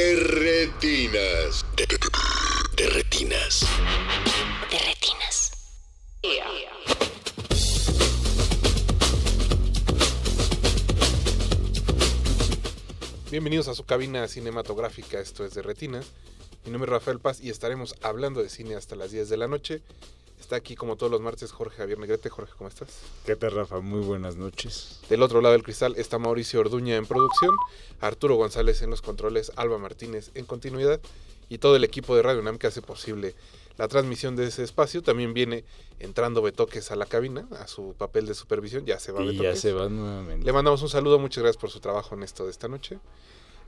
De retinas. De, de retinas. De retinas. Bienvenidos a su cabina cinematográfica, esto es de Retinas. Mi nombre es Rafael Paz y estaremos hablando de cine hasta las 10 de la noche. Está aquí como todos los martes Jorge Javier Negrete. Jorge, ¿cómo estás? ¿Qué tal, Rafa? Muy buenas noches. Del otro lado del cristal está Mauricio Orduña en producción, Arturo González en los controles, Alba Martínez en continuidad y todo el equipo de Radio UNAM que hace posible la transmisión de ese espacio. También viene entrando Betoques a la cabina, a su papel de supervisión. Ya se va Y Betoques. ya se va nuevamente. Le mandamos un saludo, muchas gracias por su trabajo en esto de esta noche.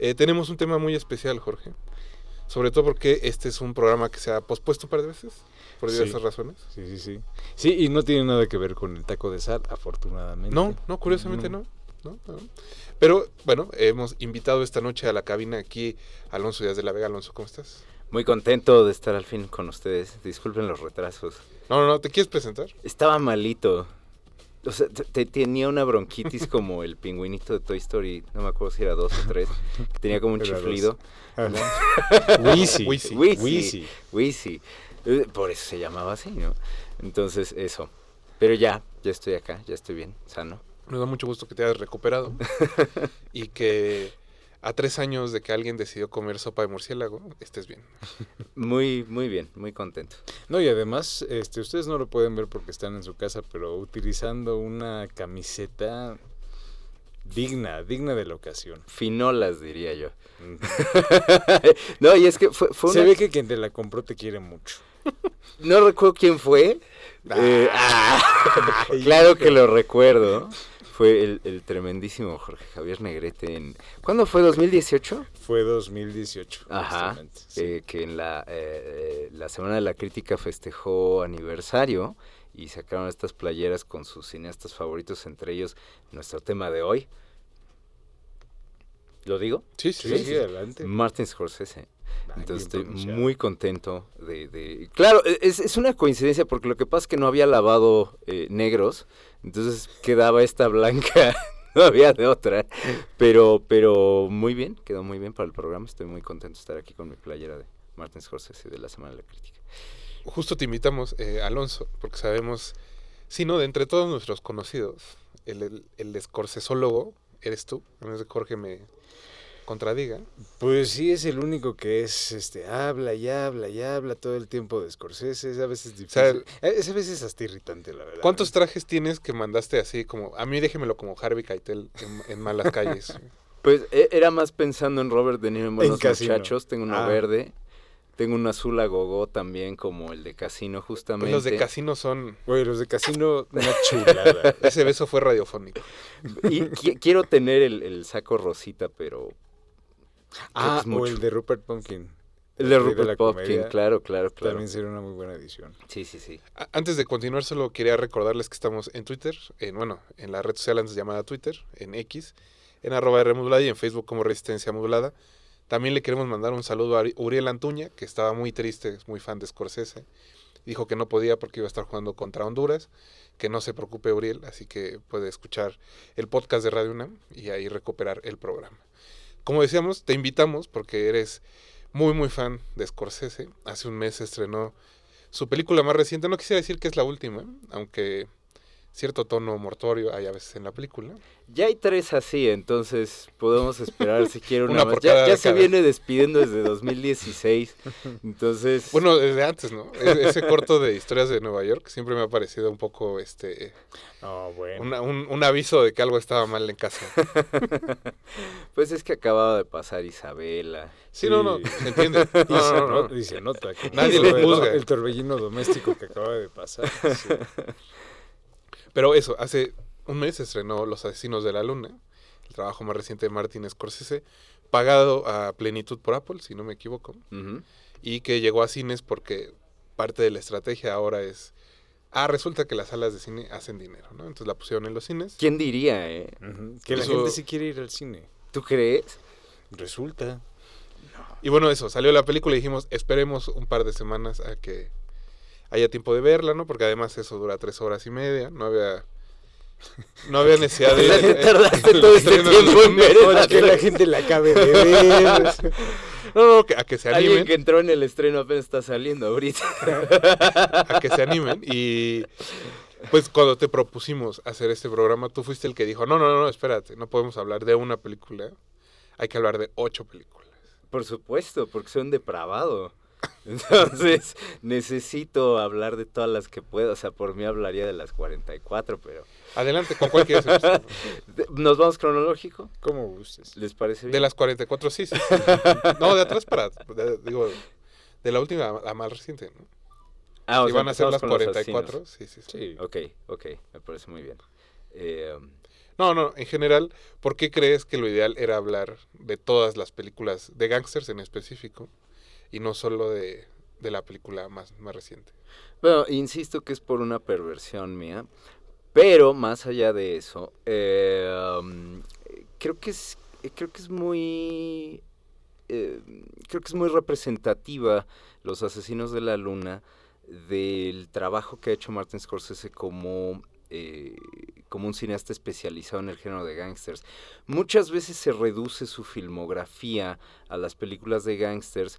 Eh, tenemos un tema muy especial, Jorge. Sobre todo porque este es un programa que se ha pospuesto un par de veces, por Sí. diversas razones. Sí, sí, sí. Sí, y no tiene nada que ver con el taco de sal, afortunadamente. No, no, curiosamente no. no, no. Pero bueno, hemos invitado esta noche a la cabina aquí a Alonso Díaz de la Vega. Alonso, ¿cómo estás? Muy contento de estar al fin con ustedes. Disculpen los retrasos. No, no, no, ¿te quieres presentar? Estaba malito. O sea, te- te- tenía una bronquitis como el pingüinito de Toy Story. No me acuerdo si era dos o tres. Tenía como un Era chiflido. Wheezy. Wheezy. Wheezy. Wheezy. Eh, Por eso se llamaba así, ¿no? Entonces, eso. Pero ya, ya estoy acá, ya estoy bien, sano. Nos da mucho gusto que te hayas recuperado y que a tres años de que alguien decidió comer sopa de murciélago, estés bien. Muy, muy bien, muy contento. No, y además, este, ustedes no lo pueden ver porque están en su casa, pero utilizando una camiseta digna, digna de la ocasión. Finolas, diría yo. no, y es que fue, fue Se ve que quien te la compró te quiere mucho. No recuerdo quién fue. Eh, ah, claro que lo recuerdo. Fue el, el tremendísimo Jorge Javier Negrete en... ¿Cuándo fue? ¿2018? Fue 2018. Ajá. sí. eh, que en la, eh, la Semana de la Crítica festejó aniversario y sacaron estas playeras con sus cineastas favoritos, entre ellos nuestro tema de hoy. ¿Lo digo? Sí, Sí, sí, adelante. Martin Scorsese. Entonces estoy muy contento de... de- Claro, e- es, es una coincidencia porque lo que pasa es que no había lavado eh, negros, entonces quedaba esta blanca, no había de otra, pero, pero muy bien, quedó muy bien para el programa, estoy muy contento de estar aquí con mi playera de Martin Scorsese de la Semana de la Crítica. Justo te invitamos, eh, Alonso, porque sabemos, si no, de entre todos nuestros conocidos, el, el, el escorcesólogo eres tú, a menos de que Jorge me contradiga. Pues sí, es el único que es, este, habla y habla y habla todo el tiempo de Scorsese. Es a veces sea, difícil. es a veces hasta irritante, la verdad. ¿Cuántos trajes tienes que mandaste así como, a mí déjemelo como Harvey Keitel en, en Malas Calles? Pues e- era más pensando en Robert De Niro en Buenos. Muchachos, tengo uno Ah. verde, tengo un azul a gogo también como el de Casino Pues justamente. los de casino son, Güey, los de casino, una chulada. ese beso fue radiofónico. Y qui- quiero tener el, el saco rosita, pero ah, es o mucho. el de Rupert Pumpkin. el de Rupert comedia, claro, claro, claro. También sería una muy buena edición. Sí, sí, sí. Antes de continuar, solo quería recordarles que estamos en Twitter, en, bueno, en la red social antes llamada Twitter, en X, en arroba R modulada y en Facebook como Resistencia Modulada. También le queremos mandar un saludo a Uriel Antuña, que estaba muy triste, es muy fan de Scorsese. Dijo que no podía porque iba a estar jugando contra Honduras. Que no se preocupe Uriel, así que puede escuchar el podcast de Radio UNAM y ahí recuperar el programa. Como decíamos, te invitamos porque eres muy muy fan de Scorsese. Hace un mes estrenó su película más reciente. No quisiera decir que es la última, aunque cierto tono mortuorio hay a veces en la película. Ya hay tres así, entonces podemos esperar si quiere una, Una más. Ya, se viene despidiendo desde 2016, entonces... Bueno, desde antes, ¿no? E- Ese corto de historias de Nueva York siempre me ha parecido un poco este Oh, bueno. una- un, un aviso de que algo estaba mal en casa. Pues es que acababa de pasar Isabela. Sí, no, no, se entiende. Y No, se no, no, no- no. y se nota. que Nadie el- lo juzga. El torbellino doméstico que acaba de pasar. sí. Pero eso, hace un mes estrenó Los Asesinos de la Luna, el trabajo más reciente de Martin Scorsese, pagado a plenitud por Apple, si no me equivoco, y que llegó a cines porque parte de la estrategia ahora es, ah, resulta que las salas de cine hacen dinero, ¿no? Entonces la pusieron en los cines. ¿Quién diría, eh? Que la gente sí quiere ir al cine. ¿Tú crees? Resulta. Y bueno, eso, salió la película y dijimos, esperemos un par de semanas a que haya tiempo de verla, ¿no? Porque además eso dura tres horas y media, no había... No había necesidad de... Te tardaste todo este tiempo en ver esa que la gente la acabe de ver. No, no, que- a que se Alguien animen. que entró en el estreno apenas está saliendo ahorita. a que se animen y pues cuando te propusimos hacer este programa tú fuiste el que dijo no no no espérate no podemos hablar de una película hay que hablar de ocho películas Por supuesto, porque soy un depravado. Entonces, necesito hablar de todas las que puedo. O sea, por mí hablaría de las 44, pero... adelante con cuál quieres ¿Nos vamos cronológico? Como gustes. ¿Les parece bien? de las 44 sí, sí, sí. no de atrás para de- digo de la última a la más reciente ¿no? Ah, o si sea, van a ser las con los 44 sí, sí, sí. Sí. Ok, ok, me parece muy bien. Eh, no no en general ¿por qué crees que lo ideal era hablar de todas las películas de gangsters en específico y no solo de, de la película más, más reciente Bueno, insisto que es por una perversión mía, pero más allá de eso, um, creo que es, creo que es muy, eh, creo que es muy representativa los asesinos de la luna del trabajo que ha hecho Martin Scorsese como eh, como un cineasta especializado en el género de gangsters. Muchas veces se reduce su filmografía a las películas de gangsters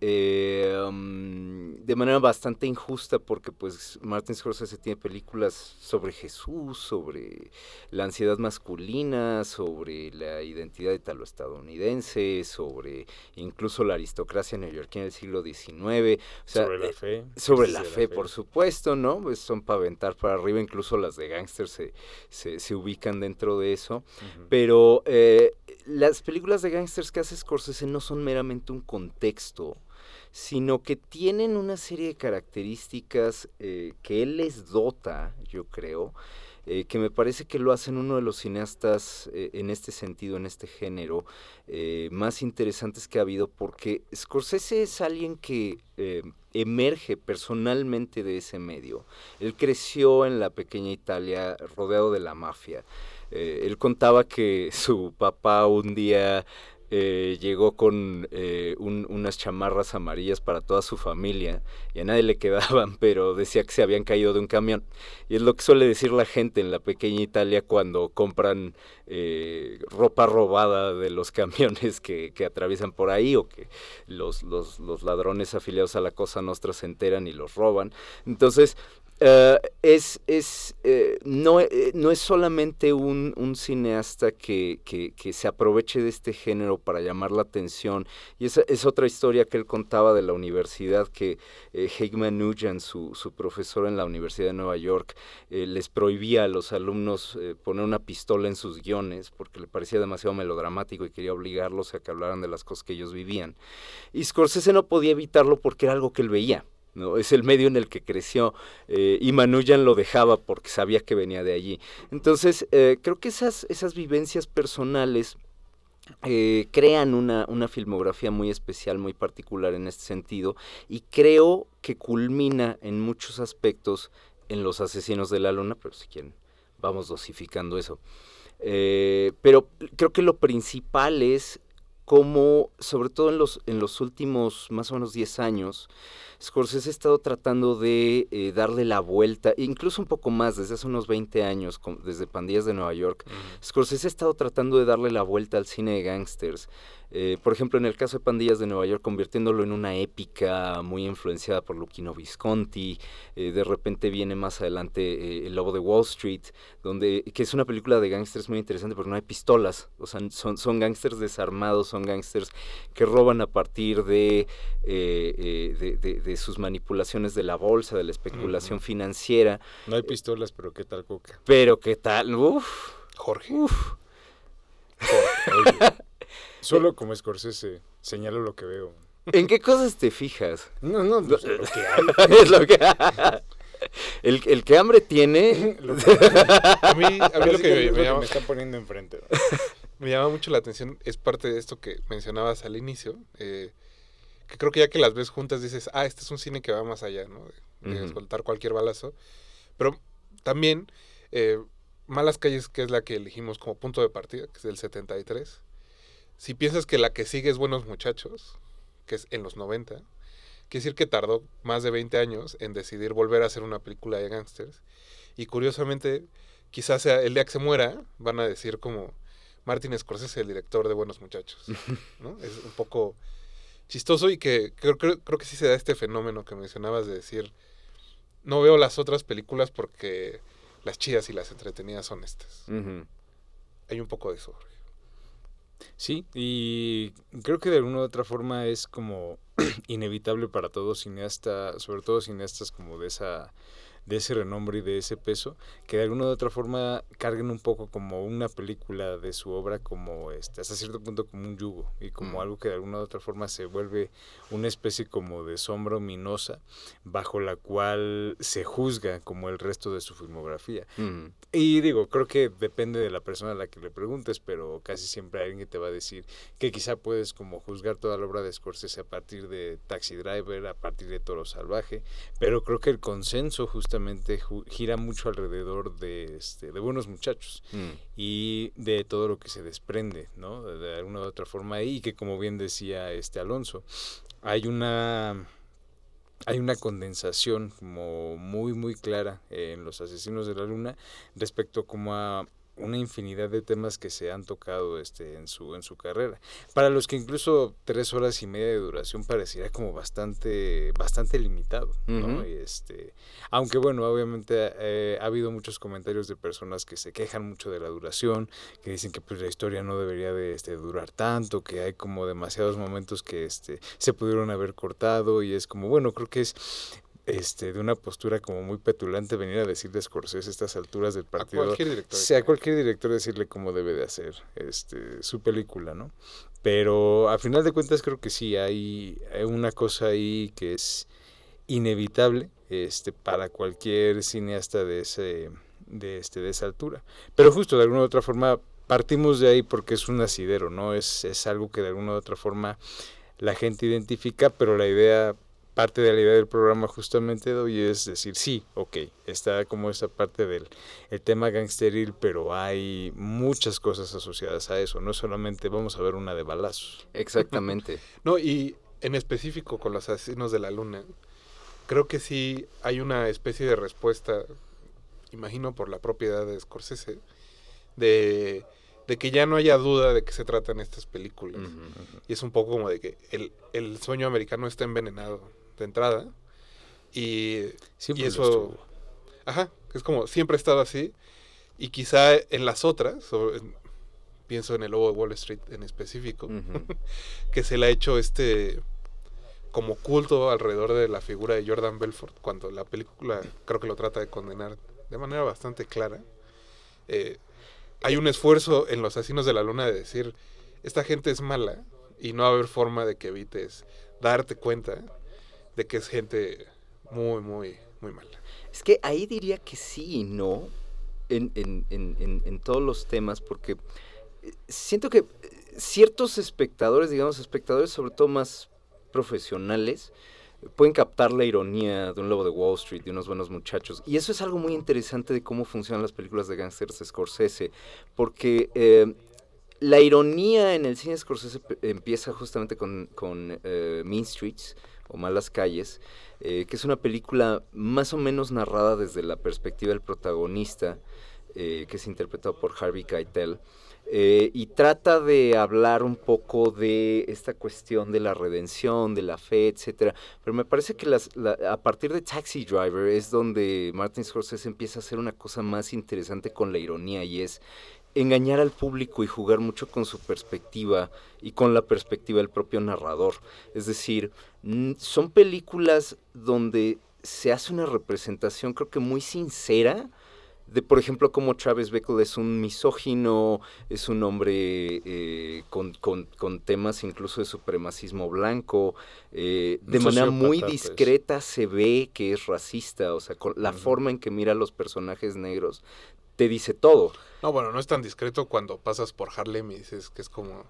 eh, um, de manera bastante injusta porque pues Martin Scorsese tiene películas sobre Jesús, sobre la ansiedad masculina, sobre la identidad italo-estadounidense, sobre incluso la aristocracia neoyorquina del siglo XIX, o sea, sobre la eh, fe. sobre la fe, por supuesto, ¿no? Pues son para aventar para arriba, incluso las de gangsters se, se, se ubican dentro de eso. Pero eh, las películas de gangsters que hace Scorsese no son meramente un contexto, sino que tienen una serie de características eh, que él les dota, yo creo, eh, que me parece que lo hacen uno de los cineastas eh, en este sentido, en este género, más interesantes que ha habido, porque Scorsese es alguien que emerge personalmente de ese medio. Él creció en la pequeña Italia rodeado de la mafia. Él contaba que su papá un día eh, llegó con eh, un- unas chamarras amarillas para toda su familia y a nadie le quedaban, pero decía que se habían caído de un camión. Y es lo que suele decir la gente en la pequeña Italia cuando compran eh, ropa robada de los camiones que, que atraviesan por ahí o que los, los, los ladrones afiliados a la Cosa Nostra se enteran y los roban. Entonces, eh, es, es, eh, no, eh, no es solamente un, un cineasta que, que, que se aproveche de este género para llamar la atención. Y esa es otra historia que él contaba de la universidad, que eh, Nugent, su, su profesor en la Universidad de Nueva York, les prohibía a los alumnos poner una pistola en sus guiones porque le parecía demasiado melodramático y quería obligarlos a que hablaran de las cosas que ellos vivían. Y Scorsese no podía evitarlo porque era algo que él veía. ¿No? Es el medio en el que creció eh, y Manuyan lo dejaba porque sabía que venía de allí. Entonces, eh, creo que esas, esas vivencias personales eh, crean una, una filmografía muy especial, muy particular en este sentido, y creo que culmina en muchos aspectos en Los Asesinos de la Luna, pero si quieren, vamos dosificando eso. Pero creo que lo principal es cómo, sobre todo en los, en los últimos más o menos 10 años, Scorsese ha estado tratando de eh, darle la vuelta, incluso un poco más, desde hace unos 20 años, con- desde Pandillas de Nueva York, Scorsese ha estado tratando de darle la vuelta al cine de gangsters. Eh, por ejemplo, en el caso de Pandillas de Nueva York, convirtiéndolo en una épica muy influenciada por Luchino Visconti. Eh, de repente viene más adelante eh, El Lobo de Wall Street, donde, que es una película de gangsters muy interesante porque no hay pistolas. O sea, son, son gangsters desarmados, son gangsters que roban a partir de, eh, de, de- de sus manipulaciones de la bolsa, de la especulación financiera. No hay pistolas, pero ¿qué tal coca? Pero qué tal, uf, Jorge uf. Oye, solo como Scorsese señalo lo que veo. ¿En qué cosas te fijas? No, no, pues, lo que hay. es lo que... el, el que hambre tiene... Lo que hay. a mí, a mí lo que me, llama me está poniendo enfrente. me llama mucho la atención, es parte de esto que mencionabas al inicio, eh, que creo que ya que las ves juntas dices, ah, este es un cine que va más allá, ¿no? De, soltar cualquier balazo. Pero también, eh, Malas Calles, que es la que elegimos como punto de partida, que es del 73, si piensas que la que sigue es Buenos Muchachos, que es en los 90, quiere decir que tardó más de 20 años en decidir volver a hacer una película de gángsters. Y curiosamente, quizás sea el día que se muera, van a decir como Martin Scorsese, el director de Buenos Muchachos. ¿no? Es un poco chistoso y que creo, creo, creo que sí se da este fenómeno que mencionabas de decir, no veo las otras películas porque las chidas y las entretenidas son estas. Hay un poco de eso. Sí, y creo que de alguna u otra forma es como inevitable para todo cineasta, sobre todo cineastas como de esa de ese renombre y de ese peso, que de alguna u otra forma carguen un poco como una película de su obra como este, hasta cierto punto como un yugo y como Mm. algo que de alguna u otra forma se vuelve una especie como de sombra ominosa bajo la cual se juzga como el resto de su filmografía. Ujú. Y digo, creo que depende de la persona a la que le preguntes, pero casi siempre hay alguien que te va a decir que quizá puedes como juzgar toda la obra de Scorsese a partir de Taxi Driver, a partir de Toro Salvaje, pero creo que el consenso justamente gira mucho alrededor de, este, de Buenos Muchachos Mm. y de todo lo que se desprende, ¿no? De, alguna u otra forma y que como bien decía este Alonso, hay una hay una condensación como muy muy clara en los asesinos de la luna respecto como a una infinidad de temas que se han tocado este en su en su carrera para los que incluso tres horas y media de duración pareciera como bastante bastante limitado ¿no? Y, este aunque bueno obviamente eh, ha habido muchos comentarios de personas que se quejan mucho de la duración que dicen que pues la historia no debería de este, durar tanto que hay como demasiados momentos que este se pudieron haber cortado y es como bueno creo que es este, de una postura como muy petulante venir a decirle a Scorsese a estas alturas del A partido cualquier director. sea cualquier director decirle cómo debe de hacer este su película, ¿no? Pero a final de cuentas creo que sí hay, hay una cosa ahí que es inevitable este para cualquier cineasta de ese de este de esa altura. Pero justo de alguna u otra forma partimos de ahí porque es un asidero, ¿no? Es es algo que de alguna u otra forma la gente identifica, pero la idea parte de la idea del programa justamente de hoy es decir, sí, ok, está como esa parte del el tema gangsteril, pero hay muchas cosas asociadas a eso, no solamente vamos a ver una de balazos. Exactamente. No, y en específico con los asesinos de la luna, creo que sí hay una especie de respuesta, imagino por la propiedad de Scorsese, de, de que ya no haya duda de qué se tratan estas películas. Y es un poco como de que el, el sueño americano está envenenado de entrada. Y, Siempre y lo eso... Ajá, es como siempre ha estado así. Y quizá en las otras, sobre- pienso en el Lobo de Wall Street en específico, que se le ha hecho este como culto alrededor de la figura de Jordan Belfort, cuando la película creo que lo trata de condenar de manera bastante clara. Eh, hay un esfuerzo en los asesinos de la luna de decir, esta gente es mala y no va a haber forma de que evites darte cuenta de que es gente muy, muy, muy mala. Es que ahí diría que sí y no en, en- en- en- todos los temas, porque eh, siento que eh, ciertos espectadores, digamos, espectadores sobre todo más profesionales, pueden captar la ironía de un lobo de Wall Street, de unos buenos muchachos. Y eso es algo muy interesante de cómo funcionan las películas de gangsters de Scorsese, porque eh, la ironía en el cine Scorsese empieza justamente con, con Mean Streets o Malas Calles, eh, que es una película más o menos narrada desde la perspectiva del protagonista, eh, que es interpretado por Harvey Keitel, eh, y trata de hablar un poco de esta cuestión de la redención, de la fe, etcétera. Pero me parece que a partir de Taxi Driver es donde Martin Scorsese empieza a hacer una cosa más interesante con la ironía y es engañar al público y jugar mucho con su perspectiva y con la perspectiva del propio narrador. Es decir, son películas donde se hace una representación creo que muy sincera de, por ejemplo, cómo Travis Bickle es un misógino, es un hombre eh, con, con- con temas incluso de supremacismo blanco, eh, de manera muy pues. discreta se ve que es racista, o sea, con la forma en que mira a los personajes negros te dice todo. No, bueno, no es tan discreto cuando pasas por Harlem y dices que es como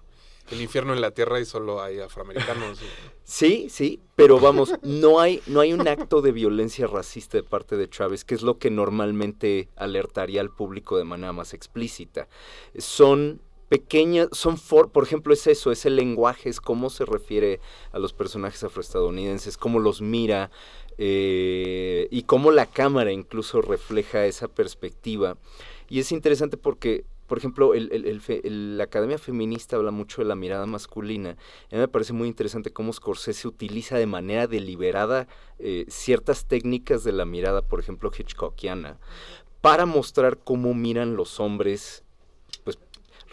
el infierno en la tierra y solo hay afroamericanos. Sí, sí, pero vamos, no hay, no hay un acto de violencia racista de parte de Travis, que es lo que normalmente alertaría al público de manera más explícita. Son pequeñas, son, for, por ejemplo, es eso, es el lenguaje, es cómo se refiere a los personajes afroestadounidenses, cómo los mira eh, y cómo la cámara incluso refleja esa perspectiva. Y es interesante porque por ejemplo, la Academia Feminista habla mucho de la mirada masculina. A mí me parece muy interesante cómo Scorsese utiliza de manera deliberada eh, ciertas técnicas de la mirada, por ejemplo, Hitchcockiana, para mostrar cómo miran los hombres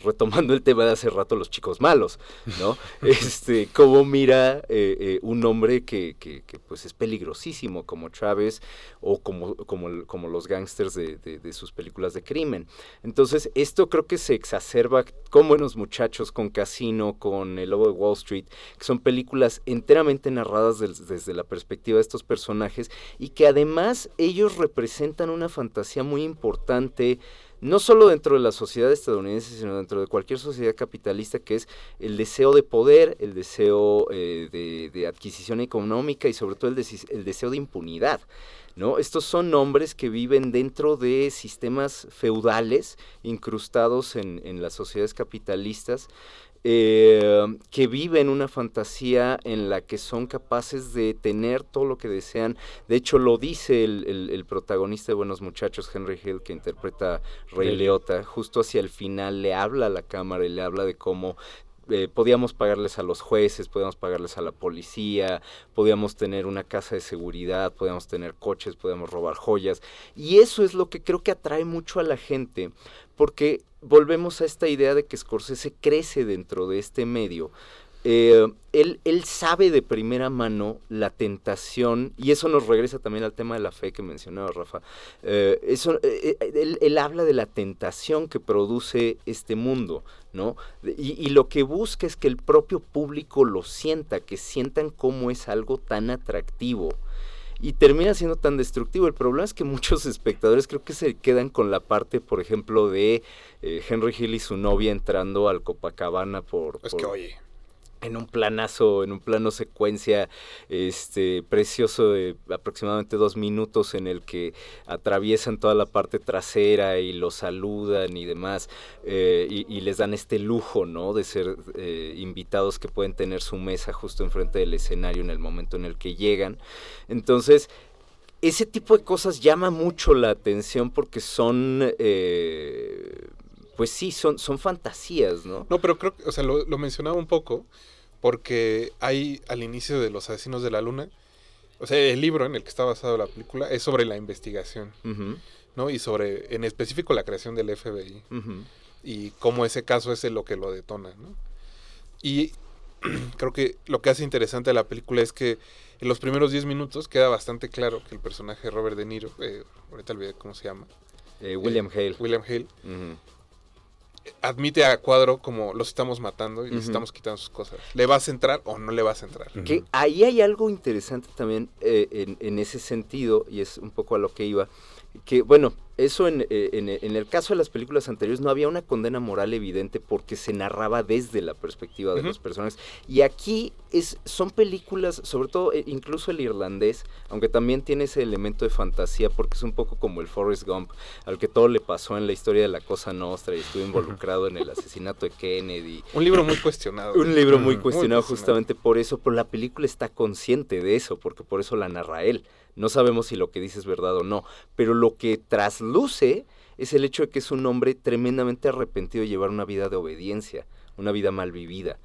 retomando el tema de hace rato, los chicos malos, ¿no? este, cómo mira eh, eh, un hombre que, que, pues es peligrosísimo, como Chávez o como, como, como los gángsters de, de, sus películas de crimen. Entonces, esto creo que se exacerba con Buenos Muchachos, con Casino, con El Lobo de Wall Street, que son películas enteramente narradas desde la perspectiva de estos personajes y que además ellos representan una fantasía muy importante no solo dentro de la sociedad estadounidense, sino dentro de cualquier sociedad capitalista, que es el deseo de poder, el deseo eh, de, adquisición económica y sobre todo el, deseo de impunidad. ¿no? Estos son hombres que viven dentro de sistemas feudales incrustados en las sociedades capitalistas eh, que viven una fantasía en la que son capaces de tener todo lo que desean. De hecho, lo dice el, protagonista de Buenos Muchachos, Henry Hill, que interpreta Rey Leota, justo hacia el final le habla a la cámara y le habla de cómo eh, podíamos pagarles a los jueces, podíamos pagarles a la policía, podíamos tener una casa de seguridad, podíamos tener coches, podíamos robar joyas. Y eso es lo que creo que atrae mucho a la gente, porque volvemos a esta idea de que Scorsese crece dentro de este medio. Eh, él, él, sabe de primera mano la tentación, y eso nos regresa también al tema de la fe que mencionaba Rafa. Eh, eso, eh, él, él, habla de la tentación que produce este mundo, ¿no? Y, y, lo que busca es que el propio público lo sienta, que sientan cómo es algo tan atractivo y termina siendo tan destructivo. El problema es que muchos espectadores creo que se quedan con la parte, por ejemplo, de eh, Henry Hill y su novia entrando al Copacabana por... Es que oye en un planazo, en un plano secuencia este precioso de aproximadamente dos minutos en el que atraviesan toda la parte trasera y los saludan y demás eh, y, les dan este lujo, ¿no? De ser eh, invitados que pueden tener su mesa justo enfrente del escenario en el momento en el que llegan. Entonces, ese tipo de cosas llama mucho la atención porque son... Eh, pues sí, son, son fantasías, ¿no? No, pero creo que, o sea, lo, mencionaba un poco, porque hay al inicio de Los Asesinos de la Luna, o sea, el libro en el que está basado la película es sobre la investigación, ¿no? Y sobre, en específico, la creación del FBI. Y cómo ese caso es lo que lo detona, ¿no? Y creo que lo que hace interesante a la película es que en los primeros 10 minutos queda bastante claro que el personaje de Robert De Niro, eh, ahorita olvidé cómo se llama. Eh, William eh, Hale. William Hale admite a Cuadro como los estamos matando y les estamos quitando sus cosas. ¿Le vas a entrar o no le vas a entrar? Que ahí hay algo interesante también eh, en, en, ese sentido, y es un poco a lo que iba, que bueno, eso en, eh, en, el caso de las películas anteriores no había una condena moral evidente porque se narraba desde la perspectiva de los personajes. Y aquí es, son películas, sobre todo eh, incluso el irlandés, aunque también tiene ese elemento de fantasía porque es un poco como el Forrest Gump, al que todo le pasó en la historia de la Cosa Nostra y estuvo involucrado en el asesinato de Kennedy. Un libro muy cuestionado. un libro muy cuestionado justamente por eso, pero la película está consciente de eso, porque por eso la narra él. No sabemos si lo que dice es verdad o no, pero lo que trasluce es el hecho de que es un hombre tremendamente arrepentido de llevar una vida de obediencia, una vida mal vivida.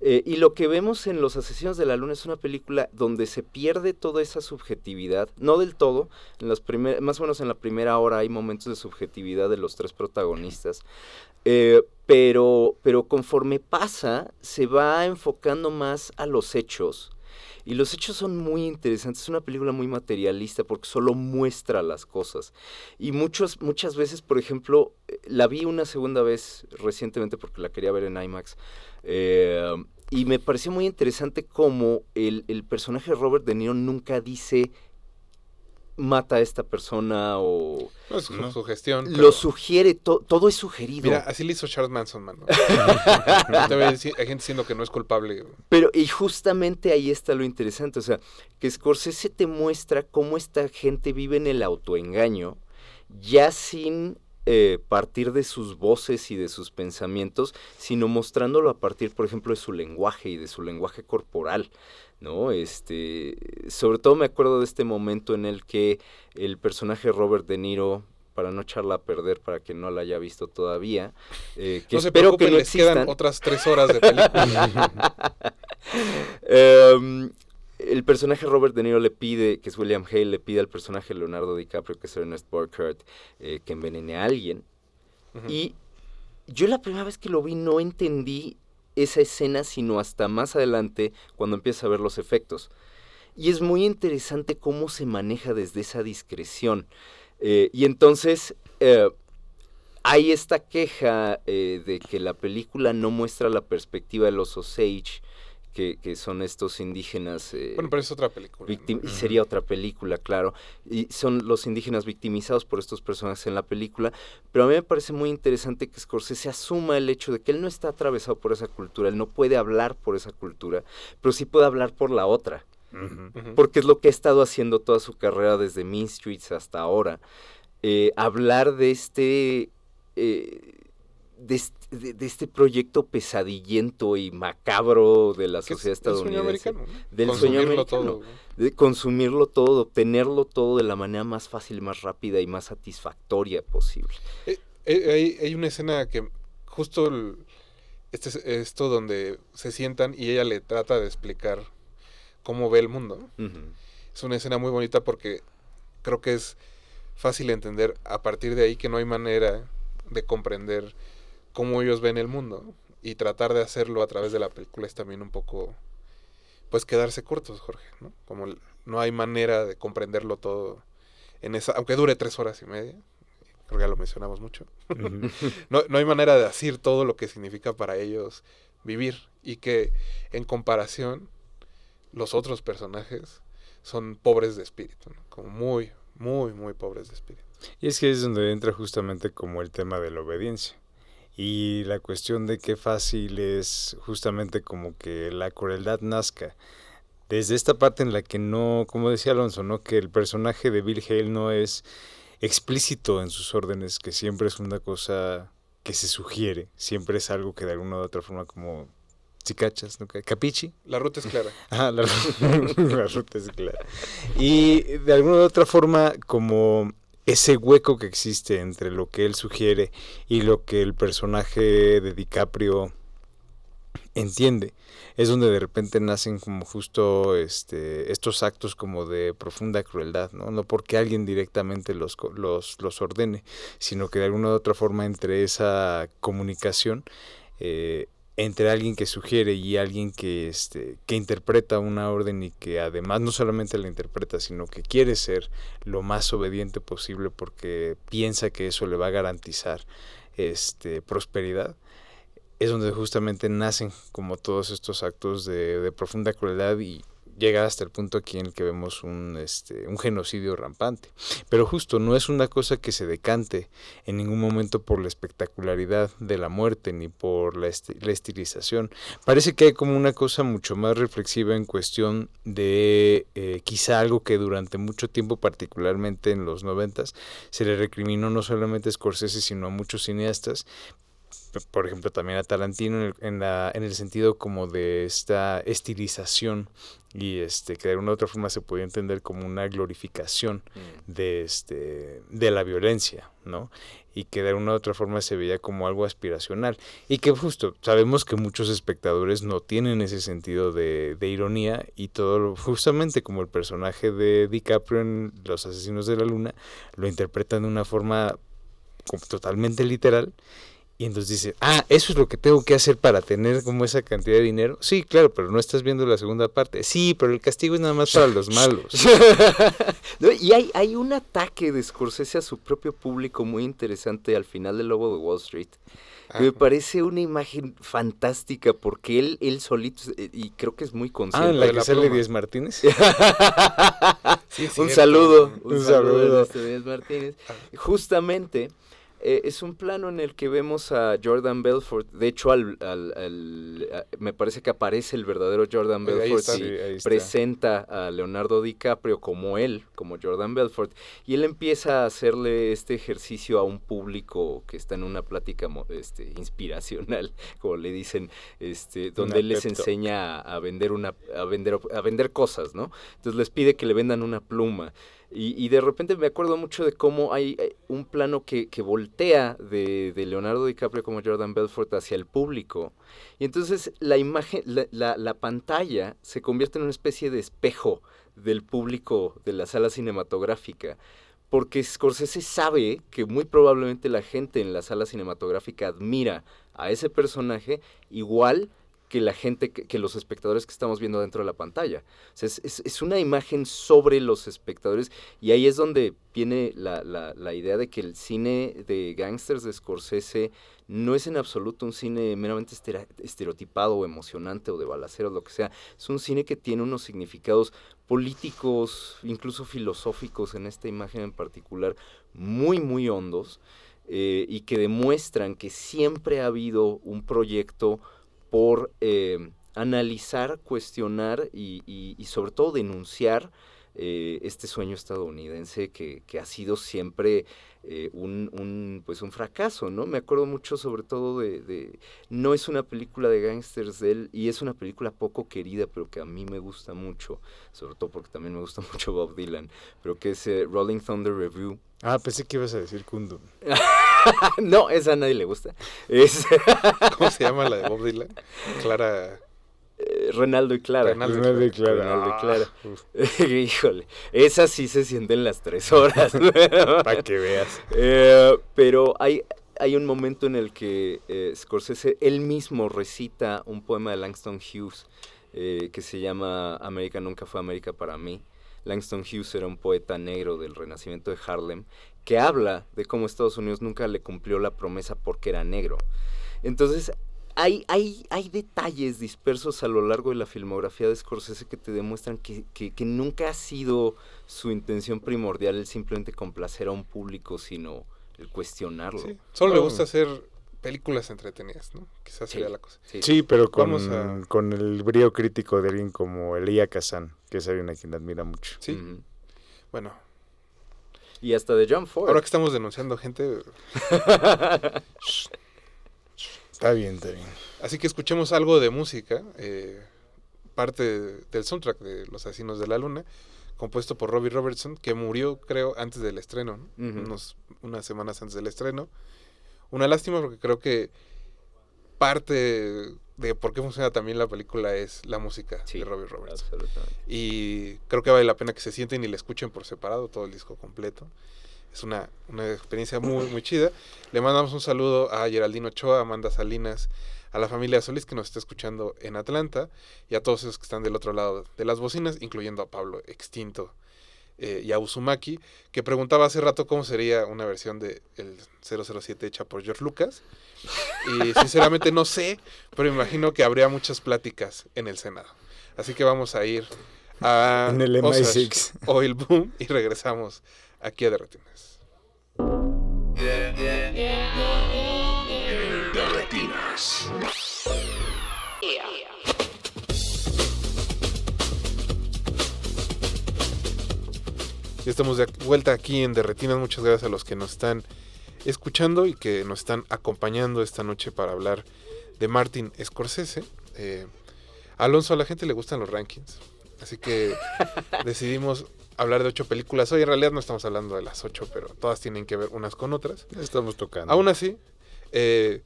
Eh, y lo que vemos en Los Asesinos de la Luna es una película donde se pierde toda esa subjetividad, no del todo, en las más o menos en la primera hora hay momentos de subjetividad de los tres protagonistas, eh, pero, pero conforme pasa se va enfocando más a los hechos, y los hechos son muy interesantes. Es una película muy materialista porque solo muestra las cosas. Y muchos, muchas veces, por ejemplo, eh, la vi una segunda vez recientemente porque la quería ver en IMAX. Eh, y me pareció muy interesante cómo el, el personaje de Robert De Niro nunca dice mata a esta persona o No, es su, su gestión. lo sugiere, to- todo es sugerido. Mira, así le hizo Charles Manson, mano. Hay gente diciendo que no es culpable. Pero, y justamente ahí está lo interesante, o sea, que Scorsese te muestra cómo esta gente vive en el autoengaño, ya sin eh, partir de sus voces y de sus pensamientos, sino mostrándolo a partir, por ejemplo, de su lenguaje y de su lenguaje corporal. ¿No? Este, sobre todo me acuerdo de este momento en el que el personaje Robert De Niro, para no echarla a perder, para que no la haya visto todavía, eh, que No espero que no les quedan otras tres horas de película. Em, el personaje Robert De Niro le pide, que es William Hale, le pide al personaje Leonardo DiCaprio, que es Ernest Burkhardt, eh, que envenene a alguien. Y yo la primera vez que lo vi no entendí esa escena, sino hasta más adelante, cuando empieza a ver los efectos. Y es muy interesante cómo se maneja desde esa discreción. Eh, y entonces eh, hay esta queja eh, de que la película no muestra la perspectiva de los Osage, que, que son estos indígenas. eh, bueno, pero es otra película. ¿no? victim- y sería otra película, claro. Y son los indígenas victimizados por estos personajes en la película. Pero a mí me parece muy interesante que Scorsese asuma el hecho de que él no está atravesado por esa cultura, él no puede hablar por esa cultura, pero sí puede hablar por la otra. Porque es lo que ha estado haciendo toda su carrera desde Mean Streets hasta ahora. Eh, hablar de este. eh, de, est- de- de este proyecto pesadillento y macabro de la Que es sociedad el sueño estadounidense. americano. ¿no? Del sueño Consumirlo americano. todo, ¿no? de consumirlo todo, de obtenerlo todo de la manera más fácil, más rápida y más satisfactoria posible. Eh, eh, hay, hay una escena que justo el- este es esto donde se sientan y ella le trata de explicar cómo ve el mundo. Es una escena muy bonita porque creo que es fácil entender a partir de ahí que no hay manera de comprender cómo ellos ven el mundo y tratar de hacerlo a través de la película es también un poco pues quedarse cortos Jorge ¿no? como no hay manera de comprenderlo todo en esa aunque dure tres horas y media creo que ya lo mencionamos mucho no, no hay manera de decir todo lo que significa para ellos vivir y que en comparación los otros personajes son pobres de espíritu, ¿no? como muy, muy, muy pobres de espíritu. Y es que es donde entra justamente como el tema de la obediencia. Y la cuestión de qué fácil es justamente como que la crueldad nazca. Desde esta parte en la que no, como decía Alonso, ¿no? Que el personaje de Bill Hale no es explícito en sus órdenes, que siempre es una cosa que se sugiere, siempre es algo que de alguna u otra forma como si cachas, ¿no? Capichi, La ruta es clara. Ajá, la, la ruta es clara. Y de alguna u otra forma, como ese hueco que existe entre lo que él sugiere y lo que el personaje de DiCaprio entiende, es donde de repente nacen como justo este, estos actos como de profunda crueldad, ¿no? No porque alguien directamente los, los, los ordene, sino que de alguna u otra forma entre esa comunicación eh, entre alguien que sugiere y alguien que, este, que interpreta una orden y que además no solamente la interpreta, sino que quiere ser lo más obediente posible porque piensa que eso le va a garantizar este, prosperidad, es donde justamente nacen como todos estos actos de, de profunda crueldad y llega hasta el punto aquí en el que vemos un, este, un genocidio rampante. Pero justo no es una cosa que se decante en ningún momento por la espectacularidad de la muerte ni por la, esti- la estilización. Parece que hay como una cosa mucho más reflexiva en cuestión de eh, quizá algo que durante mucho tiempo, particularmente en los noventas, se le recriminó no solamente a Scorsese sino a muchos cineastas, por ejemplo también a Tarantino en el, en la, en el sentido como de esta estilización y este que de alguna u otra forma se podía entender como una glorificación de este de la violencia, ¿no? Y que de alguna u otra forma se veía como algo aspiracional y que justo sabemos que muchos espectadores no tienen ese sentido de, de ironía y todo lo- justamente como el personaje de DiCaprio en Los asesinos de la luna lo interpretan de una forma totalmente literal y entonces dice, ah, eso es lo que tengo que hacer para tener como esa cantidad de dinero. Sí, claro, pero no estás viendo la segunda parte. Sí, pero el castigo es nada más para los malos. No, y hay, hay un ataque de Scorsese a su propio público muy interesante al final del Lobo de Wall Street. que me Ah, parece una imagen fantástica porque él, él solito, eh, y creo que es muy consciente. Ah, en la de que la sale pluma. Díez Martínez. sí, un saludo, un, Un saludo, saludo. a Ernesto Díaz Martínez. Justamente eh, es un plano en el que vemos a Jordan Belfort. De hecho, al, al- al- a- me parece que aparece el verdadero Jordan Ahí Belfort está. y ahí presenta a Leonardo DiCaprio como él, como Jordan Belfort, y él empieza a hacerle este ejercicio a un público que está en una plática este, inspiracional, como le dicen, este, donde Una él les enseña a, a vender una, a vender, a vender cosas, ¿no? Entonces les pide que le vendan una pluma. Y, y de repente me acuerdo mucho de cómo hay eh, un plano que, que voltea de, de Leonardo DiCaprio como Jordan Belfort hacia el público. Y entonces la imagen, la, la- la pantalla se convierte en una especie de espejo del público de la sala cinematográfica. Porque Scorsese sabe que muy probablemente la gente en la sala cinematográfica admira a ese personaje igual que la gente, que, que los espectadores que estamos viendo dentro de la pantalla. Es, una imagen sobre los espectadores y ahí es donde viene la, idea de que el cine de gangsters de Scorsese no es en absoluto un cine meramente estereotipado o emocionante o de balaceros, lo que sea. Es un cine que tiene unos significados políticos, incluso filosóficos en esta imagen en particular, muy, muy hondos eh, y que demuestran que siempre ha habido un proyecto por eh, analizar, cuestionar y, y- y sobre todo denunciar eh, este sueño estadounidense que, que ha sido siempre eh, un, un, pues un fracaso, ¿no? Me acuerdo mucho sobre todo de, de- No es una película de gangsters de él y es una película poco querida, pero que a mí me gusta mucho, sobre todo porque también me gusta mucho Bob Dylan, pero que es eh, Rolling Thunder Review. Ah, pensé que ibas a decir Kundun. no, esa a nadie le gusta. Es ¿Cómo se llama la de Bob Dylan? Clara. eh, Renaldo y Clara. Renaldo y Clara. Clara. Renaldo y Ah, Clara. Híjole, esa sí se sienten las tres horas. Para que veas. Eh, pero hay, hay un momento en el que eh, Scorsese él mismo recita un poema de Langston Hughes eh, que se llama América nunca fue América para mí. Langston Hughes era un poeta negro del renacimiento de Harlem que habla de cómo Estados Unidos nunca le cumplió la promesa porque era negro. Entonces, hay, hay, hay detalles dispersos a lo largo de la filmografía de Scorsese que te demuestran que, que- que nunca ha sido su intención primordial el simplemente complacer a un público, sino el cuestionarlo. Sí, Solo le gusta hacer películas entretenidas, ¿no? Quizás sería la cosa. Sí. Sí, pero con, Vamos a- con el brío crítico de alguien como Elia Kazan, que es alguien a quien admira mucho. Sí. Bueno, Y hasta de John Ford. ahora que estamos denunciando gente, Está bien, está bien. así que escuchemos algo de música, eh, parte del soundtrack de Los Asesinos de la Luna, compuesto por Robbie Robertson, que murió, creo, antes del estreno. Unos, unas semanas antes del estreno. Una lástima porque creo que parte de por qué funciona también la película es la música Sí, de Robbie absolutamente. Y creo que vale la pena que se sienten y le escuchen por separado todo el disco completo. Es una, una experiencia muy, muy chida. Le mandamos un saludo a Geraldino Ochoa, Amanda Salinas, a la familia Solís que nos está escuchando en Atlanta y a todos esos que están del otro lado de las bocinas, incluyendo a Pablo Extinto eh, y a Uzumaki, que preguntaba hace rato cómo sería una versión de el 007 hecha por George Lucas. Y sinceramente no sé, pero imagino que habría muchas pláticas en el Senado. Así que vamos a ir a En el Osage MI6. Oil Boom y regresamos aquí a Derretinas. Derretinas. Ya estamos de vuelta aquí en Derretinas. Muchas gracias a los que nos están escuchando y que nos están acompañando esta noche para hablar de Martin Scorsese. Eh, Alonso, a la gente le gustan los rankings. Así que decidimos hablar de ocho películas. Hoy en realidad no estamos hablando de las ocho, pero todas tienen que ver unas con otras. Estamos tocando. Aún así, eh,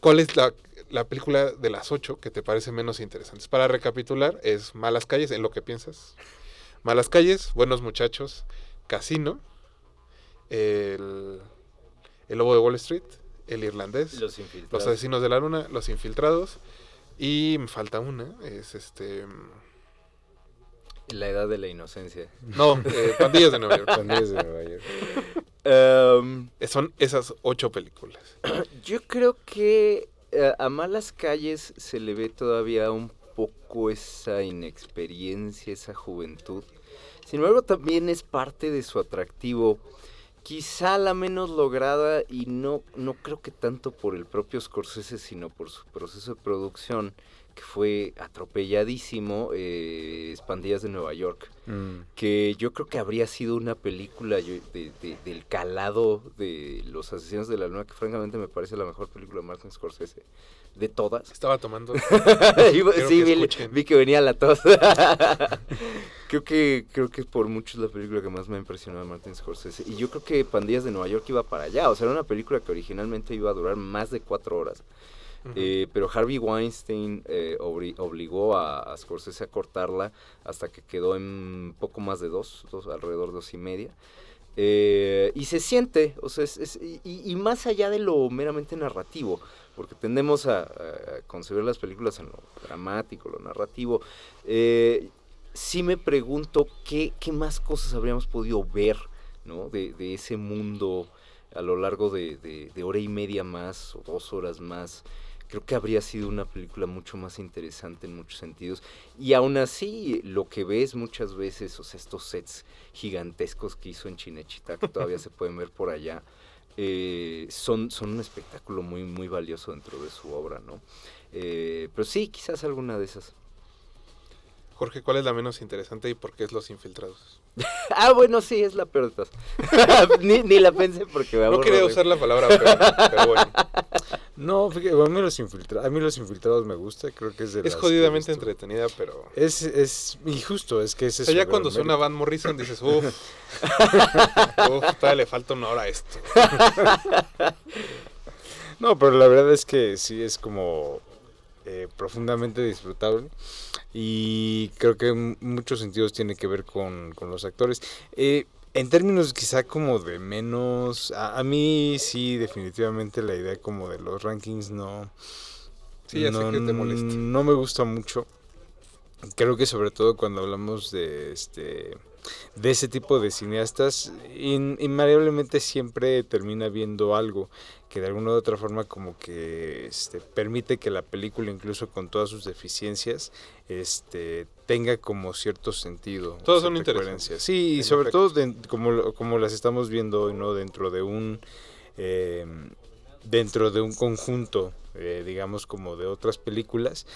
¿cuál es la, la película de las ocho que te parece menos interesante? Para recapitular, es Malas Calles, en lo que piensas. Malas Calles, Buenos Muchachos, Casino, el, el Lobo de Wall Street, El Irlandés, Los, Los. Asesinos de la Luna, Los Infiltrados, y me falta una, es este... La edad de la inocencia. No, eh, Pandillas de Nueva York. Pandillas de Nueva York. Em, Son esas ocho películas. yo creo que eh, a malas calles se le ve todavía un poco esa inexperiencia, esa juventud. Sin embargo, también es parte de su atractivo, quizá la menos lograda y no, no creo que tanto por el propio Scorsese, sino por su proceso de producción, que fue atropelladísimo, eh, Pandillas de Nueva York, Mm. que yo creo que habría sido una película yo- de- de- del calado de Los Asesinos de la Luna, que francamente me parece la mejor película de Martin Scorsese, de todas. Estaba tomando. Sí, vi, que venía la tos. creo que creo que por mucho es la película que más me ha impresionado de Martin Scorsese. Y yo creo que Pandillas de Nueva York iba para allá. O sea, era una película que originalmente iba a durar más de cuatro horas. Eh, pero Harvey Weinstein eh, obligó a, a Scorsese a cortarla hasta que quedó en poco más de dos, dos alrededor de dos y media. Eh, y se siente, o sea, es- y, más allá de lo meramente narrativo, porque tendemos a, concebir las películas en lo dramático, lo narrativo, eh, sí me pregunto qué, qué más cosas habríamos podido ver ¿no? de, de ese mundo a lo largo de, de- de hora y media más o dos horas más. Creo que habría sido una película mucho más interesante en muchos sentidos. Y aún así, lo que ves muchas veces, o sea, estos sets gigantescos que hizo en Chinechita, que todavía se pueden ver por allá, eh, son, son un espectáculo muy, muy valioso dentro de su obra, ¿no? Eh, pero sí, quizás alguna de esas. Jorge, ¿cuál es la menos interesante y por qué es Los Infiltrados? Ah, bueno, sí, es la peor de todas. ni, ni la pensé porque me No quería usar la palabra, pero, pero bueno. No, fíjate, a mí, los infiltra- a mí los infiltrados me gusta, creo que es de Es las jodidamente entretenida, pero... Es, es, y justo, es que ese O es sea, ya cuando suena. Van Morrison dices, uff, uff, todavía le falta una hora a esto. No, pero la verdad es que sí es como eh, profundamente disfrutable y creo que en muchos sentidos tiene que ver con, con los actores. Eh, en términos quizá como de menos, a, a mí sí definitivamente la idea como de los rankings no... Sí, ya sé no, que te molesta. No me gusta mucho. Creo que sobre todo cuando hablamos de este de ese tipo de cineastas, in- invariablemente siempre termina viendo algo que de alguna u otra forma como que este, permite que la película, incluso con todas sus deficiencias, este, tenga como cierto sentido. Todas son interesantes. Sí, y sobre efecto. todo como, como las estamos viendo hoy, ¿no? Dentro de un... eh, dentro de un conjunto, eh, digamos, como de otras películas,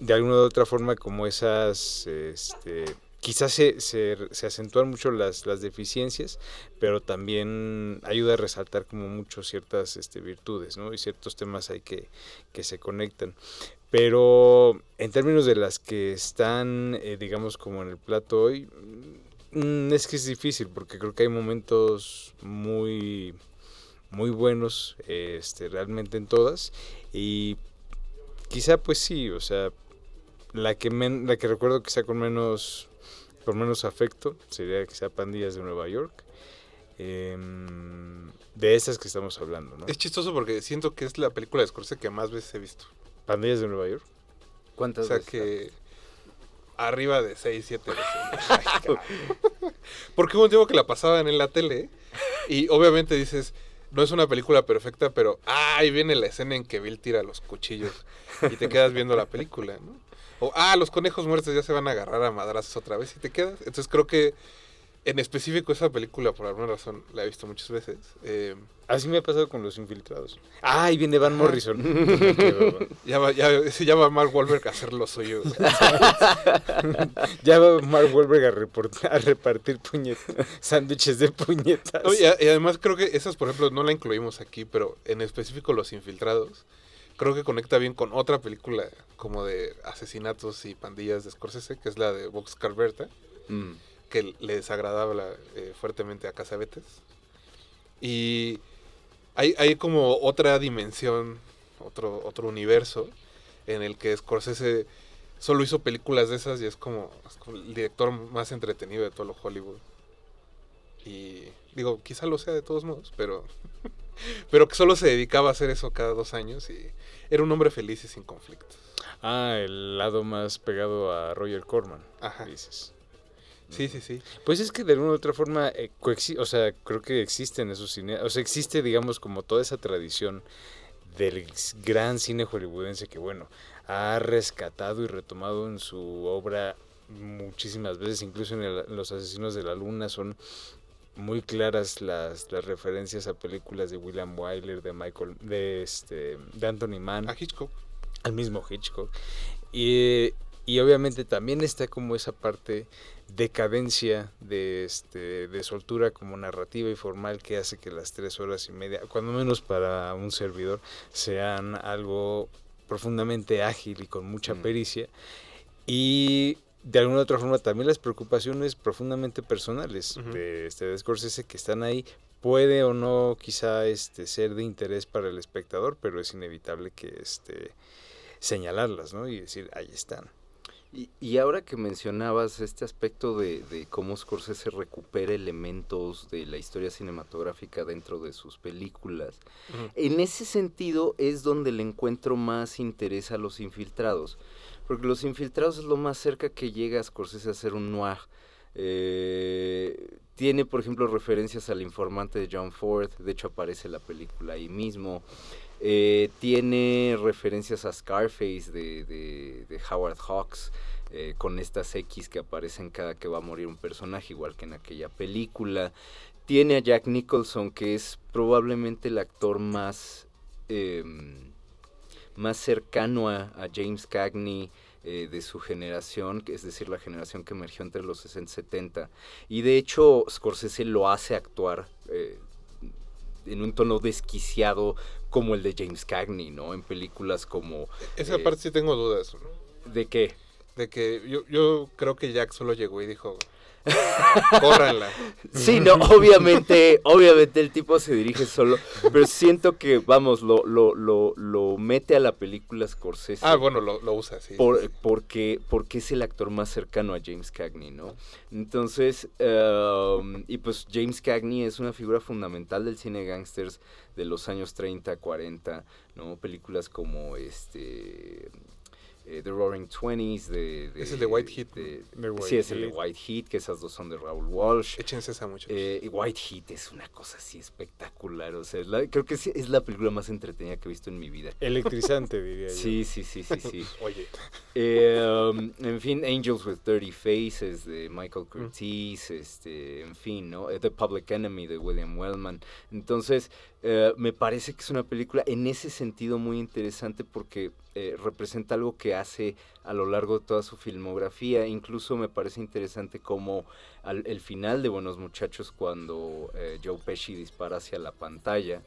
de alguna u otra forma como esas, este, quizás se, se, acentúan mucho las, las deficiencias, pero también ayuda a resaltar como mucho ciertas este, virtudes, ¿no? Y ciertos temas hay que, que se conectan. Pero en términos de las que están, eh, digamos, como en el plato hoy, mm, es que es difícil, porque creo que hay momentos muy muy buenos este realmente en todas y quizá pues sí o sea la que men- la que recuerdo quizá con menos con menos afecto sería quizá Pandillas de Nueva York em, de esas que estamos hablando ¿no? Es chistoso porque siento que es la película de Scorsese que más veces he visto. Pandillas de Nueva York O ¿Cuántas sea veces? que arriba de 6, 7 veces. Ay. Porque hubo un tiempo que la pasaban en la tele y obviamente dices, no es una película perfecta, pero ah, ahí viene la escena en que Bill tira los cuchillos y te quedas viendo la película, ¿no? O ah, los conejos muertos ya se van a agarrar a madrazos otra vez y te quedas. Entonces creo que en específico esa película, por alguna razón, la he visto muchas veces. Eh, así me ha pasado con los infiltrados ah ahí viene Van Morrison ya, va, ya, ya va Mark Wahlberg a hacer lo suyo. ya va Mark Wahlberg a, report- a repartir puñetas sándwiches de puñetas No, y, a- y además creo que esas, por ejemplo, no la incluimos aquí, pero en específico Los Infiltrados, creo que conecta bien con otra película como de asesinatos y pandillas de Scorsese, que es la de Boxcar Berta, Mm. que le desagradaba eh, fuertemente a Casabetes. Y hay, hay como otra dimensión, otro, otro universo, en el que Scorsese solo hizo películas de esas y es como, es como el director más entretenido de todo lo Hollywood. Y digo, quizá lo sea de todos modos, pero, pero que solo se dedicaba a hacer eso cada dos años y era un hombre feliz y sin conflictos. ah el lado más pegado a Roger Corman Ajá. dices Sí, sí, sí. Pues es que de alguna u otra forma, eh, o sea, creo que existen esos cine, o sea, existe, digamos, como toda esa tradición del gran cine hollywoodense que, bueno, ha rescatado y retomado en su obra muchísimas veces, incluso en, el- en Los Asesinos de la Luna son muy claras las, las referencias a películas de William Wyler, de Michael, de este, de Anthony Mann, A Hitchcock. al mismo Hitchcock. Y, y obviamente también está como esa parte decadencia de este de soltura como narrativa y formal que hace que las tres horas y media, cuando menos para un servidor, sean algo profundamente ágil y con mucha Mm. pericia. Y de alguna u otra forma también las preocupaciones profundamente personales de, este, de Scorsese que están ahí puede o no quizá este ser de interés para el espectador, pero es inevitable que este señalarlas, ¿no? Y decir, ahí están. Y, y ahora que mencionabas este aspecto de, de cómo Scorsese recupera elementos de la historia cinematográfica dentro de sus películas, en ese sentido es donde le encuentro más interés a los infiltrados. Porque los infiltrados es lo más cerca que llega a Scorsese a hacer un noir. Eh, tiene, por ejemplo, referencias al informante de John Ford, de hecho aparece la película ahí mismo. Eh, tiene referencias a Scarface de, de- de Howard Hawks, eh, con estas X que aparecen cada que va a morir un personaje, igual que en aquella película. Tiene a Jack Nicholson, que es probablemente el actor más, em, más cercano a, a James Cagney eh, de su generación, es decir, la generación que emergió entre los 60 y 70. Y de hecho, Scorsese lo hace actuar eh, en un tono desquiciado como el de James Cagney, ¿no? En películas como... Esa eh, parte sí tengo dudas. ¿no? ¿De qué? De que yo, yo creo que Jack solo llegó y dijo, córranla. Sí, no, obviamente, obviamente el tipo se dirige solo, pero siento que, vamos, lo, lo, lo, lo mete a la película Scorsese. Ah, bueno, lo, lo usa, sí. por- sí, porque, porque es el actor más cercano a James Cagney, ¿no? Entonces, um, y pues James Cagney es una figura fundamental del cine gangsters de los años 30, 40, ¿no? Películas como este... eh, The Roaring Twenties de, Es el de White Heat, de- De White sí, es el de. White Heat, que esas dos son de Raúl Walsh. Échense esa, muchachos. Eh, White Heat es una cosa así espectacular. O sea, es la- creo que es la película más entretenida que he visto en mi vida. Electrizante, diría yo. Sí, sí, sí, sí, sí. Oye, Eh, um, en fin, Angels with Dirty Faces de Michael Curtiz, este, en fin, ¿no? Eh, The Public Enemy de William Wellman. Entonces, eh, me parece que es una película en ese sentido muy interesante porque eh, representa algo que hace a lo largo de toda su filmografía. Incluso me parece interesante como al el final de Buenos Muchachos cuando eh, Joe Pesci dispara hacia la pantalla.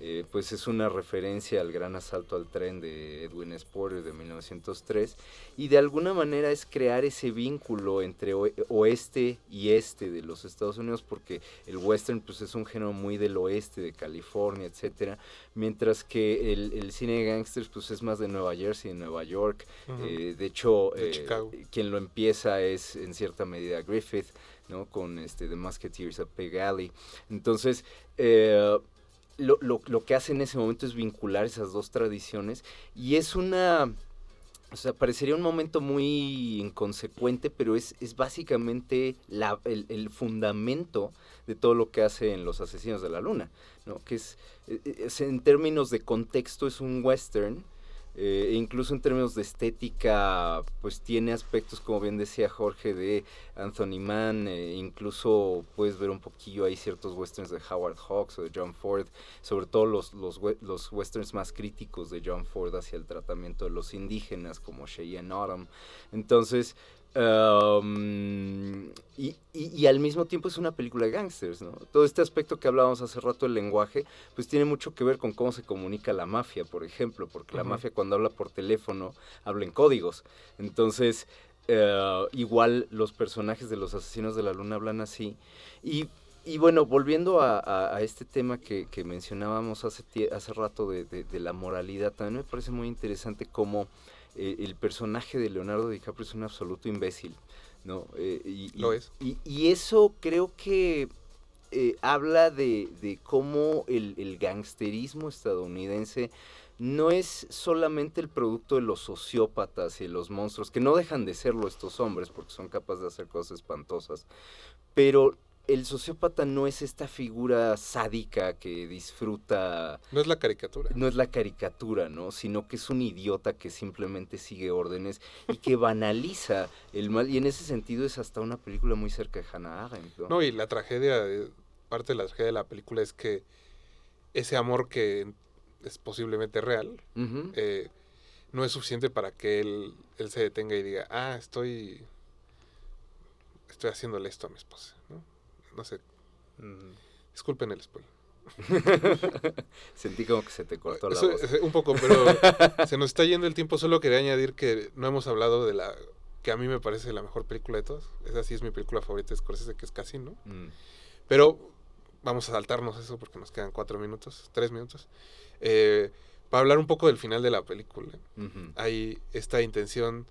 Eh, pues es una referencia al gran asalto al tren de Edwin Sporter de 1903 y de alguna manera es crear ese vínculo entre oe- oeste y este de los Estados Unidos porque el western pues es un género muy del oeste de California etcétera mientras que el, el cine de gangsters pues es más de Nueva Jersey de Nueva York eh, de hecho De eh, quien lo empieza es en cierta medida Griffith no con este The Musketeers of Pig Alley entonces eh, lo, lo, lo que hace en ese momento es vincular esas dos tradiciones y es una, o sea, parecería un momento muy inconsecuente, pero es, es básicamente la, el, el fundamento de todo lo que hace en Los Asesinos de la Luna, ¿no? Que es, eh, es en términos de contexto es un western, eh, incluso en términos de estética, pues tiene aspectos, como bien decía Jorge, de Anthony Mann, eh, incluso puedes ver un poquillo ahí ciertos westerns de Howard Hawks o de John Ford, sobre todo los, los westerns más críticos de John Ford hacia el tratamiento de los indígenas, como Cheyenne Autumn. Entonces, um, y, y- y al mismo tiempo es una película de gangsters, ¿no? Todo este aspecto que hablábamos hace rato del lenguaje, pues tiene mucho que ver con cómo se comunica la mafia, por ejemplo, porque la mafia cuando habla por teléfono habla en códigos. Entonces, eh, igual los personajes de los asesinos de la luna hablan así. Y, y bueno, volviendo a, a- a este tema que, que mencionábamos hace, hace rato de, de- de la moralidad, también me parece muy interesante cómo eh, el personaje de Leonardo DiCaprio es un absoluto imbécil, ¿no? Eh, y, Lo es. Y, y eso creo que eh, habla de, de cómo el, el gangsterismo estadounidense no es solamente el producto de los sociópatas y los monstruos, que no dejan de serlo estos hombres porque son capaces de hacer cosas espantosas, pero el sociópata no es esta figura sádica que disfruta, No es la caricatura. no es la caricatura, ¿no? Sino que es un idiota que simplemente sigue órdenes y que banaliza el mal. Y en ese sentido es hasta una película muy cerca de Hannah Arendt. ¿no? No, y la tragedia, de- parte de la tragedia de la película es que ese amor que es posiblemente real, eh, no es suficiente para que él, él se detenga y diga, ah, estoy, estoy haciéndole esto a mi esposa, ¿no? No sé, Mm. disculpen el spoiler. Sentí como que se te cortó la Eso, voz. eh, un poco, pero se nos está yendo el tiempo. Solo quería añadir que no hemos hablado de la que a mí me parece la mejor película de todas. Esa sí es mi película favorita de Scorsese, que es Casino. Mm. Pero vamos a saltarnos eso porque nos quedan cuatro minutos, tres minutos. Eh, para hablar un poco del final de la película. Hay esta intención.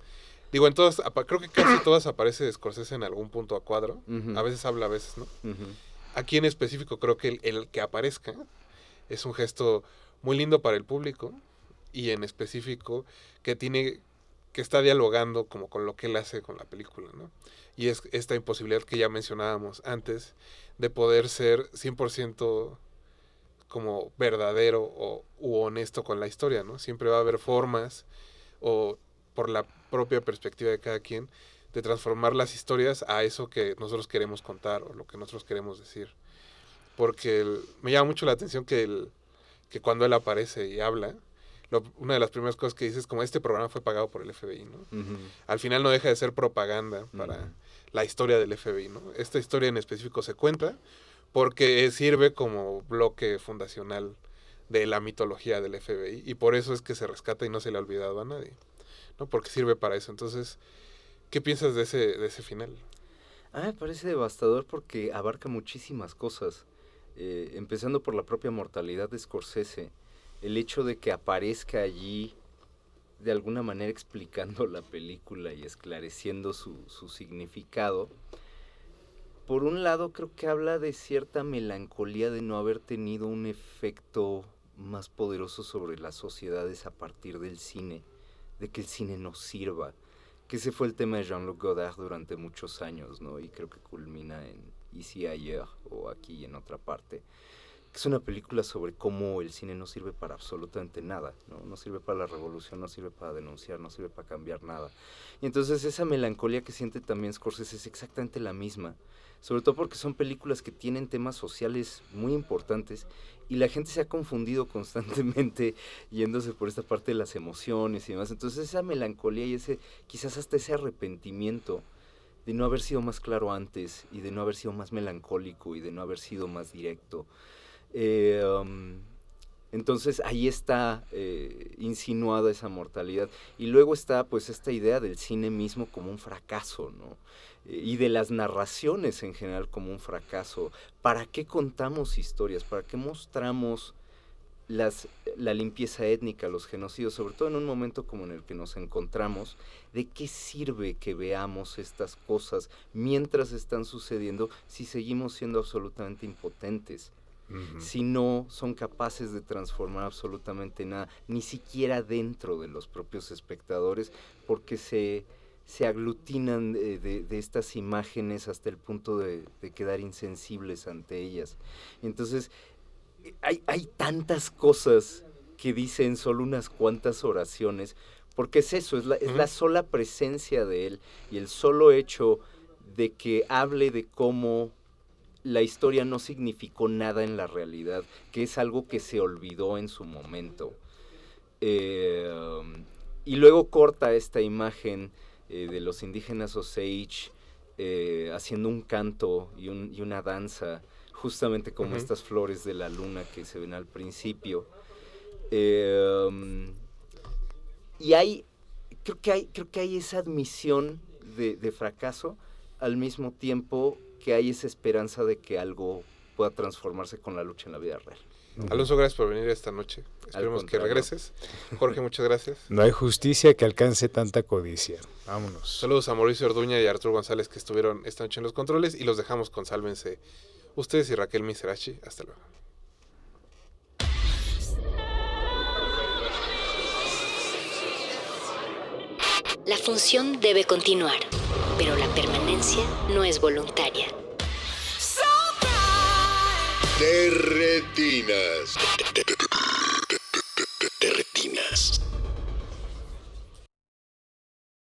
Digo, en todas, creo que casi todas aparece Scorsese en algún punto a cuadro. A veces habla, a veces no. Aquí en específico creo que el, el que aparezca es un gesto muy lindo para el público y en específico que tiene que está dialogando como con lo que él hace con la película, ¿no? Y es esta imposibilidad que ya mencionábamos antes de poder ser 100% como verdadero o u honesto con la historia, ¿no? Siempre va a haber formas o por la propia perspectiva de cada quien de transformar las historias a eso que nosotros queremos contar o lo que nosotros queremos decir. Porque el- me llama mucho la atención que, el, que cuando él aparece y habla, lo- una de las primeras cosas que dice es como este programa fue pagado por el FBI, ¿no? Al final no deja de ser propaganda para la historia del FBI, ¿no? Esta historia en específico se cuenta porque sirve como bloque fundacional de la mitología del FBI y por eso es que se rescata y no se le ha olvidado a nadie, ¿no? Porque sirve para eso. Entonces, ¿qué piensas de ese, de ese final? Ah, me parece devastador porque abarca muchísimas cosas. Eh, empezando por la propia mortalidad de Scorsese. El hecho de que aparezca allí de alguna manera explicando la película y esclareciendo su, su significado. Por un lado creo que habla de cierta melancolía de no haber tenido un efecto más poderoso sobre las sociedades a partir del cine, de que el cine nos sirva que ese fue el tema de Jean-Luc Godard durante muchos años, ¿no? Y creo que culmina en Ici ayer o aquí y en otra parte. Es una película sobre cómo el cine no sirve para absolutamente nada, ¿no? No sirve para la revolución, no sirve para denunciar, no sirve para cambiar nada. Y entonces esa melancolía que siente también Scorsese es exactamente la misma. Sobre todo porque son películas que tienen temas sociales muy importantes y la gente se ha confundido constantemente yéndose por esta parte de las emociones y demás. Entonces esa melancolía y ese quizás hasta ese arrepentimiento de no haber sido más claro antes y de no haber sido más melancólico y de no haber sido más directo. Eh, um, entonces ahí está eh, insinuada esa mortalidad. Y luego está pues esta idea del cine mismo como un fracaso, ¿no? Y de las narraciones en general como un fracaso. ¿Para qué contamos historias? ¿Para qué mostramos las, la limpieza étnica, los genocidios, sobre todo en un momento como en el que nos encontramos, ¿de qué sirve que veamos estas cosas mientras están sucediendo si seguimos siendo absolutamente impotentes? Si no son capaces de transformar absolutamente nada, ni siquiera dentro de los propios espectadores, porque se, se aglutinan de, de- de estas imágenes hasta el punto de, de quedar insensibles ante ellas. Entonces, eh, hay, hay tantas cosas que dicen solo unas cuantas oraciones, porque es eso, es la, es la Ujú. sola presencia de él y el solo hecho de que hable de cómo la historia no significó nada en la realidad, que es algo que se olvidó en su momento. Eh, y luego corta esta imagen eh, de los indígenas Osage eh, haciendo un canto y, un- y una danza, justamente como estas flores de la luna que se ven al principio. Eh, um, y hay, creo que hay, creo que hay esa admisión de, de fracaso al mismo tiempo que hay esa esperanza de que algo pueda transformarse con la lucha en la vida real. Alonso, gracias por venir esta noche. Esperemos que regreses. Jorge, muchas gracias. No hay justicia que alcance tanta codicia. Vámonos. Saludos a Mauricio Orduña y a Arturo González que estuvieron esta noche en los controles y los dejamos con Sálvense ustedes y Raquel Miserachi. Hasta luego. La función debe continuar, pero la permanencia no es voluntaria. De retinas.